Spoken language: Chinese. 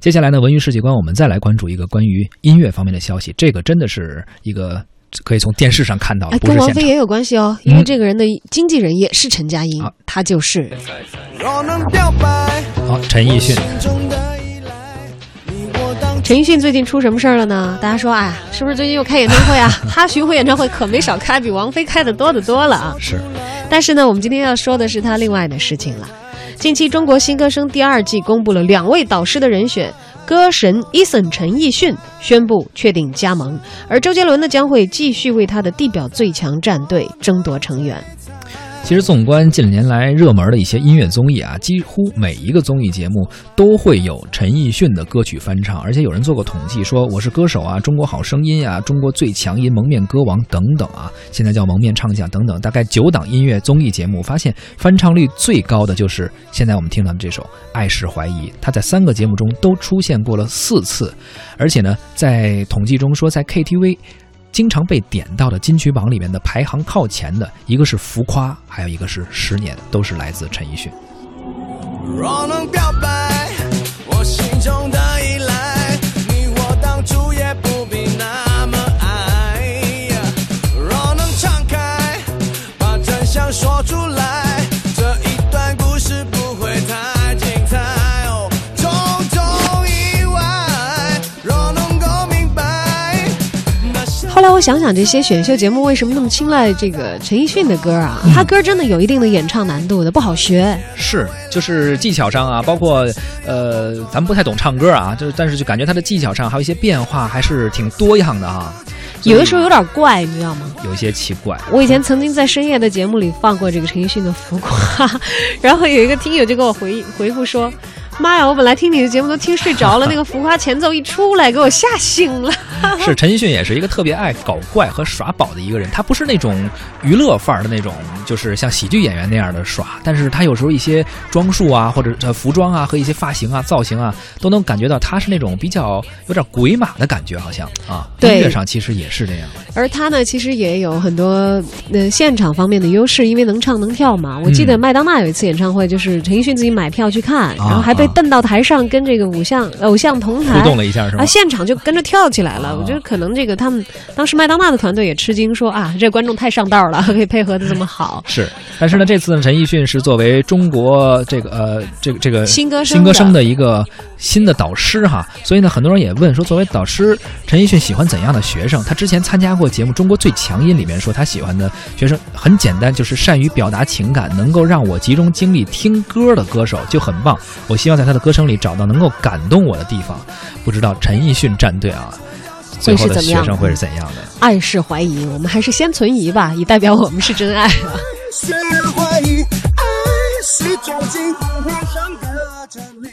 接下来呢，文娱世界观，我们再来关注一个关于音乐方面的消息。这个真的是一个可以从电视上看到的。跟王菲也有关系哦，因为这个人的经纪人也是陈佳音啊，他就是好，陈奕迅，陈奕迅最近出什么事儿了呢？大家说，哎呀，是不是最近又开演唱会啊？他巡回演唱会可没少开，比王菲开的多得多了啊。是但是呢，我们今天要说的是他另外的事情了。近期，《中国新歌声》第二季公布了两位导师的人选，歌神 Eason 陈奕迅宣布确定加盟，而周杰伦呢将会继续为他的地表最强战队争夺成员。其实，纵观近年来热门的一些音乐综艺啊，几乎每一个综艺节目都会有陈奕迅的歌曲翻唱，而且有人做过统计，说《我是歌手》啊，《中国好声音》啊，《中国最强音》《蒙面歌王》等等啊，现在叫蒙面唱将等等，大概九档音乐综艺节目，发现翻唱率最高的就是现在我们听到的这首《爱是怀疑》，它在三个节目中都出现过了四次，而且呢，在统计中说在 KTV。经常被点到的金曲榜里面的排行靠前的，一个是《浮夸》，还有一个是《十年》，都是来自陈奕迅。若能表白，想想，这些选秀节目为什么那么青睐这个陈奕迅的歌啊？他歌真的有一定的演唱难度的，不好学。是，就是技巧上啊，包括呃，咱们不太懂唱歌啊，就是但是就感觉他的技巧上还有一些变化，还是挺多样的哈。有的时候有点怪，你知道吗？有一些奇怪。我以前曾经在深夜的节目里放过这个陈奕迅的《浮夸》，然后有一个听友就给我回回复说：“妈呀，我本来听你的节目都听睡着了，那个《浮夸》前奏一出来，给我吓醒了。是陈奕迅也是一个特别爱搞怪和耍宝的一个人，他不是那种娱乐范儿的那种，就是像喜剧演员那样的耍，但是他有时候一些装束啊，或者呃服装啊和一些发型啊、造型啊，都能感觉到他是那种比较有点鬼马的感觉，好像啊。音乐上其实也是这样。而他呢，其实也有很多呃现场方面的优势，因为能唱能跳嘛。我记得麦当娜有一次演唱会，就是陈奕迅自己买票去看，然后还被啊蹬到台上跟这个偶像偶像同台互动了一下是吗啊，？现场就跟着跳起来了。啊我觉得可能这个他们当时麦当娜的团队也吃惊，说啊，这观众太上道了，可以配合的这么好。是，但是呢，这次呢，陈奕迅是作为中国这个呃这个这个新歌声新歌声的的一个新的导师哈，所以呢，很多人也问说，作为导师，陈奕迅喜欢怎样的学生？他之前参加过节目《中国最强音》里面说，他喜欢的学生很简单，就是善于表达情感，能够让我集中精力听歌的歌手就很棒。我希望在他的歌声里找到能够感动我的地方。不知道陈奕迅战队啊，最后的学生会是怎样的？暗示怀疑，我们还是先存疑吧，以代表我们是真爱啊。是怀疑，爱是种近乎上的真理。